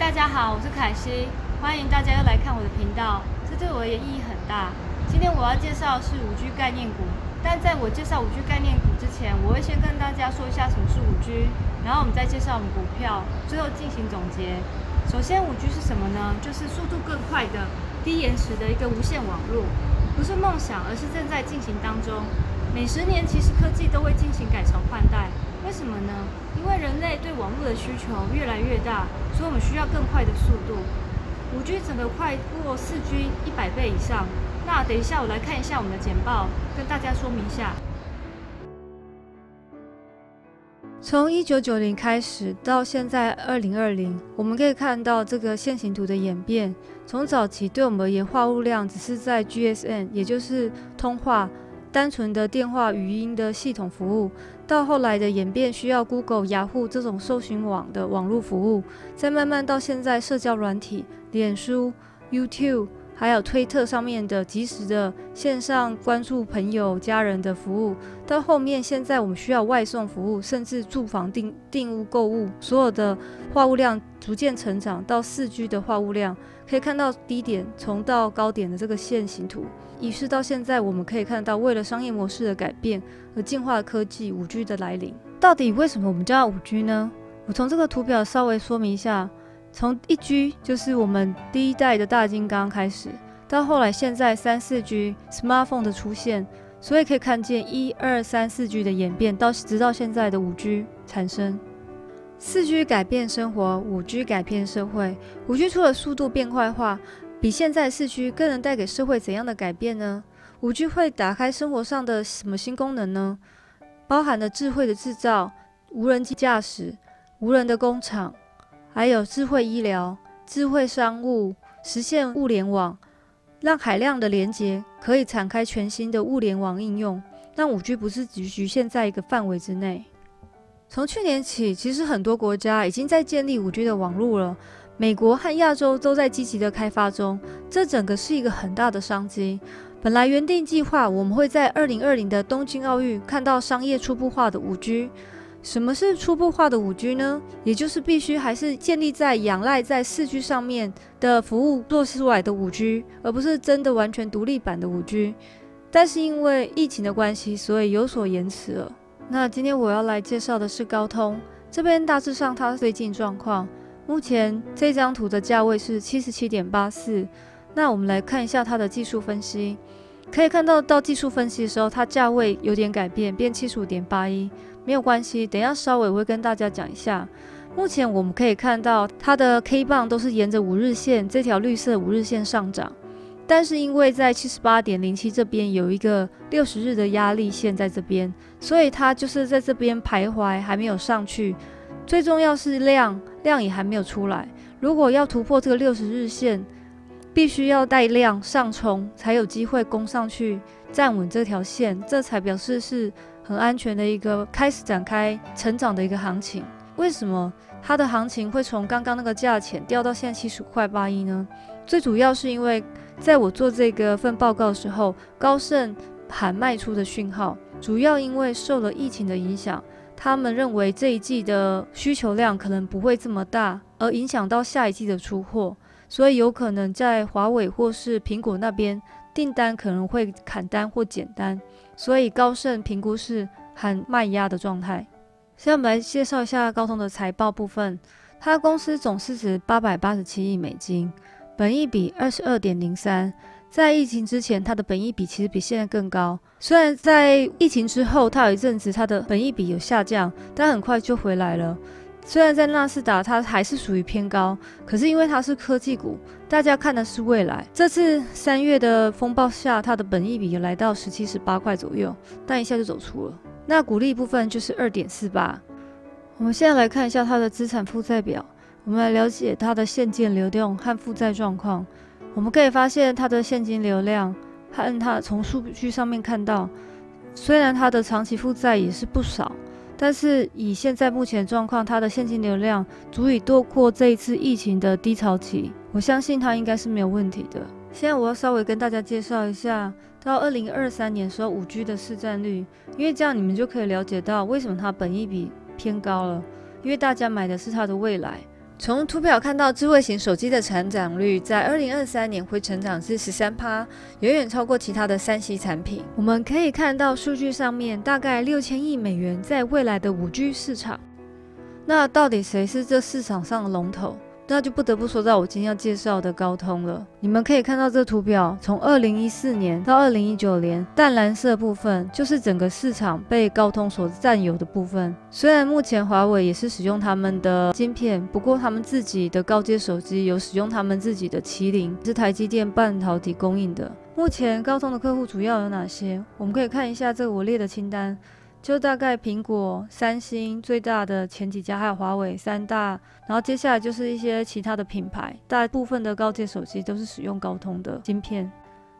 大家好，我是凯西，欢迎大家又来看我的频道，这对我而言意义很大。今天我要介绍的是五 G 概念股，但在我介绍五 G 概念股之前，我会先跟大家说一下什么是五 G，然后我们再介绍我们股票，最后进行总结。首先，五 G 是什么呢？就是速度更快的、低延迟的一个无线网络，不是梦想，而是正在进行当中。每十年，其实科技都会进行改朝换代。什么呢？因为人类对网络的需求越来越大，所以我们需要更快的速度。五 G 整个快过四 G 一百倍以上。那等一下我来看一下我们的简报，跟大家说明一下。从一九九零开始到现在二零二零，我们可以看到这个线形图的演变。从早期对我们而言，话务量只是在 GSM，也就是通话。单纯的电话语音的系统服务，到后来的演变需要 Google、雅虎这种搜寻网的网络服务，再慢慢到现在社交软体、脸书、YouTube，还有推特上面的即时的线上关注朋友、家人的服务，到后面现在我们需要外送服务，甚至住房订订屋购物，所有的话务量逐渐成长到四 G 的话务量，可以看到低点从到高点的这个线形图。于是到现在，我们可以看到，为了商业模式的改变而进化科技五 G 的来临。到底为什么我们叫五 G 呢？我从这个图表稍微说明一下。从一 G 就是我们第一代的大金刚开始，到后来现在三四 G smartphone 的出现，所以可以看见一二三四 G 的演变，到直到现在的五 G 产生。四 G 改变生活，五 G 改变社会。五 G 除了速度变快化。比现在四 G 更能带给社会怎样的改变呢？五 G 会打开生活上的什么新功能呢？包含了智慧的制造、无人机驾驶、无人的工厂，还有智慧医疗、智慧商务，实现物联网，让海量的连接可以展开全新的物联网应用，让五 G 不是只局限在一个范围之内。从去年起，其实很多国家已经在建立五 G 的网络了。美国和亚洲都在积极的开发中，这整个是一个很大的商机。本来原定计划，我们会在二零二零的东京奥运看到商业初步化的五 G。什么是初步化的五 G 呢？也就是必须还是建立在仰赖在四 G 上面的服务做出来的五 G，而不是真的完全独立版的五 G。但是因为疫情的关系，所以有所延迟了。那今天我要来介绍的是高通这边，大致上它最近状况。目前这张图的价位是七十七点八四。那我们来看一下它的技术分析，可以看到到技术分析的时候，它价位有点改变，变七十五点八一，没有关系，等一下稍微我会跟大家讲一下。目前我们可以看到它的 K 棒都是沿着五日线这条绿色五日线上涨，但是因为在七十八点零七这边有一个六十日的压力线在这边，所以它就是在这边徘徊，还没有上去。最重要是量，量也还没有出来。如果要突破这个六十日线，必须要带量上冲，才有机会攻上去站稳这条线，这才表示是很安全的一个开始展开成长的一个行情。为什么它的行情会从刚刚那个价钱掉到现在七十块八一呢？最主要是因为在我做这个份报告的时候，高盛喊卖出的讯号，主要因为受了疫情的影响。他们认为这一季的需求量可能不会这么大，而影响到下一季的出货，所以有可能在华为或是苹果那边订单可能会砍单或减单，所以高盛评估是很卖压的状态。现在我们来介绍一下高通的财报部分，它公司总市值八百八十七亿美金，本益比二十二点零三。在疫情之前，它的本益比其实比现在更高。虽然在疫情之后，它有一阵子它的本益比有下降，但很快就回来了。虽然在纳斯达它还是属于偏高，可是因为它是科技股，大家看的是未来。这次三月的风暴下，它的本益比来到十七十八块左右，但一下就走出了。那股利部分就是二点四八。我们现在来看一下它的资产负债表，我们来了解它的现金流动和负债状况。我们可以发现它的现金流量，和它从数据上面看到，虽然它的长期负债也是不少，但是以现在目前状况，它的现金流量足以度过这一次疫情的低潮期。我相信它应该是没有问题的。现在我要稍微跟大家介绍一下，到二零二三年时候五 G 的市占率，因为这样你们就可以了解到为什么它本益比偏高了，因为大家买的是它的未来。从图表看到，智慧型手机的成长率在二零二三年会成长至十三趴，远远超过其他的三 C 产品。我们可以看到数据上面，大概六千亿美元在未来的五 G 市场。那到底谁是这市场上的龙头？那就不得不说到我今天要介绍的高通了。你们可以看到这图表，从二零一四年到二零一九年，淡蓝色部分就是整个市场被高通所占有的部分。虽然目前华为也是使用他们的晶片，不过他们自己的高阶手机有使用他们自己的麒麟，是台积电半导体供应的。目前高通的客户主要有哪些？我们可以看一下这我列的清单。就大概苹果、三星最大的前几家，还有华为三大，然后接下来就是一些其他的品牌，大部分的高阶手机都是使用高通的晶片。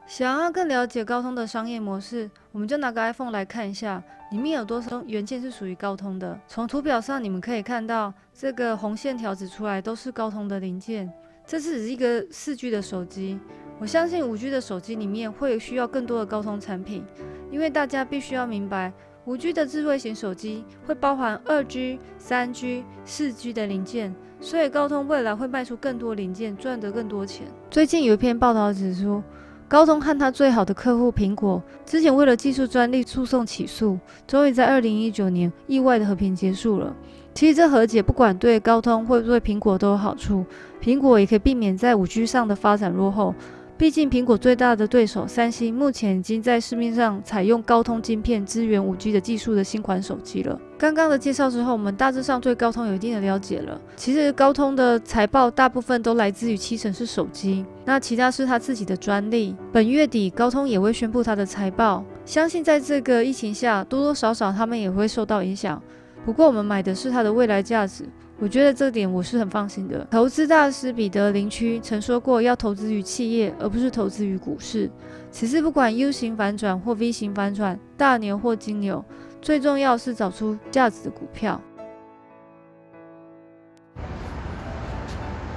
想要更了解高通的商业模式，我们就拿个 iPhone 来看一下，里面有多少元件是属于高通的。从图表上你们可以看到，这个红线条指出来都是高通的零件。这是一个四 G 的手机，我相信五 G 的手机里面会需要更多的高通产品，因为大家必须要明白。五 G 的智慧型手机会包含二 G、三 G、四 G 的零件，所以高通未来会卖出更多零件，赚得更多钱。最近有一篇报道指出，高通和他最好的客户苹果之前为了技术专利诉讼起诉，终于在二零一九年意外的和平结束了。其实这和解不管对高通会对苹果都有好处，苹果也可以避免在五 G 上的发展落后。毕竟，苹果最大的对手三星目前已经在市面上采用高通晶片支援五 G 的技术的新款手机了。刚刚的介绍之后，我们大致上对高通有一定的了解了。其实，高通的财报大部分都来自于七成是手机，那其他是他自己的专利。本月底，高通也会宣布他的财报，相信在这个疫情下，多多少少他们也会受到影响。不过，我们买的是它的未来价值。我觉得这点我是很放心的。投资大师彼得林区曾说过，要投资于企业，而不是投资于股市。此次不管 U 型反转或 V 型反转，大牛或金牛，最重要是找出价值的股票。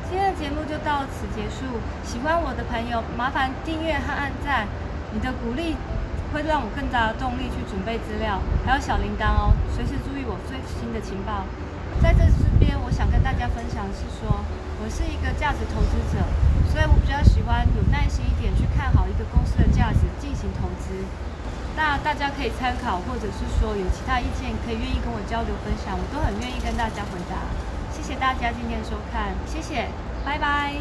今天的节目就到此结束。喜欢我的朋友，麻烦订阅和按赞，你的鼓励会让我更大的动力去准备资料，还有小铃铛哦，随时注意我最新的情报。在这边，我想跟大家分享是说，我是一个价值投资者，所以我比较喜欢有耐心一点去看好一个公司的价值进行投资。那大家可以参考，或者是说有其他意见可以愿意跟我交流分享，我都很愿意跟大家回答。谢谢大家今天收看，谢谢，拜拜。